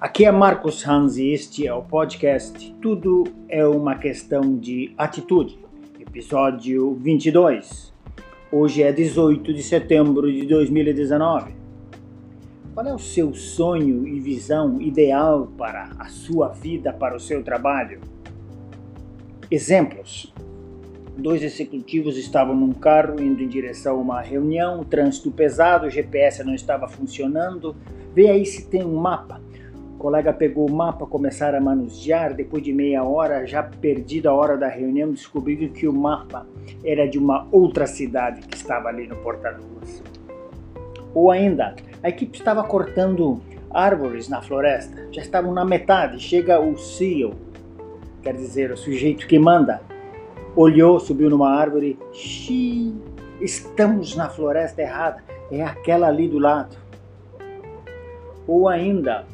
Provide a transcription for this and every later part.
Aqui é Marcos Hans e este é o podcast Tudo é uma questão de atitude, episódio 22. Hoje é 18 de setembro de 2019. Qual é o seu sonho e visão ideal para a sua vida, para o seu trabalho? Exemplos. Dois executivos estavam num carro indo em direção a uma reunião, trânsito pesado, o GPS não estava funcionando. Vê aí se tem um mapa o colega pegou o mapa, começaram a manusear. Depois de meia hora, já perdida a hora da reunião, descobriram que o mapa era de uma outra cidade que estava ali no porta-luvas. Ou ainda, a equipe estava cortando árvores na floresta. Já estavam na metade. Chega o CEO, quer dizer, o sujeito que manda. Olhou, subiu numa árvore. Xiii, estamos na floresta errada. É aquela ali do lado. Ou ainda,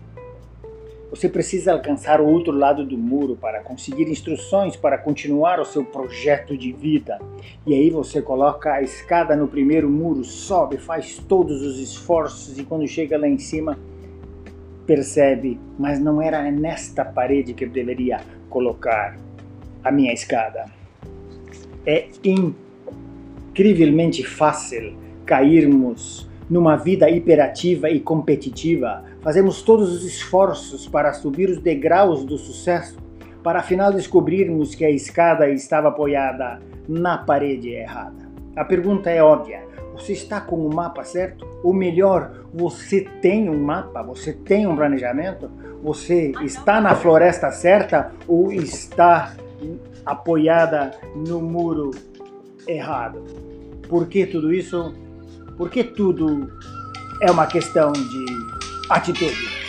você precisa alcançar o outro lado do muro para conseguir instruções para continuar o seu projeto de vida. E aí você coloca a escada no primeiro muro, sobe, faz todos os esforços e quando chega lá em cima, percebe, mas não era nesta parede que eu deveria colocar a minha escada. É incrivelmente fácil cairmos numa vida hiperativa e competitiva, fazemos todos os esforços para subir os degraus do sucesso, para afinal descobrirmos que a escada estava apoiada na parede errada. A pergunta é óbvia: você está com o mapa certo? Ou melhor, você tem um mapa? Você tem um planejamento? Você está na floresta certa ou está apoiada no muro errado? Por que tudo isso? Porque tudo é uma questão de atitude.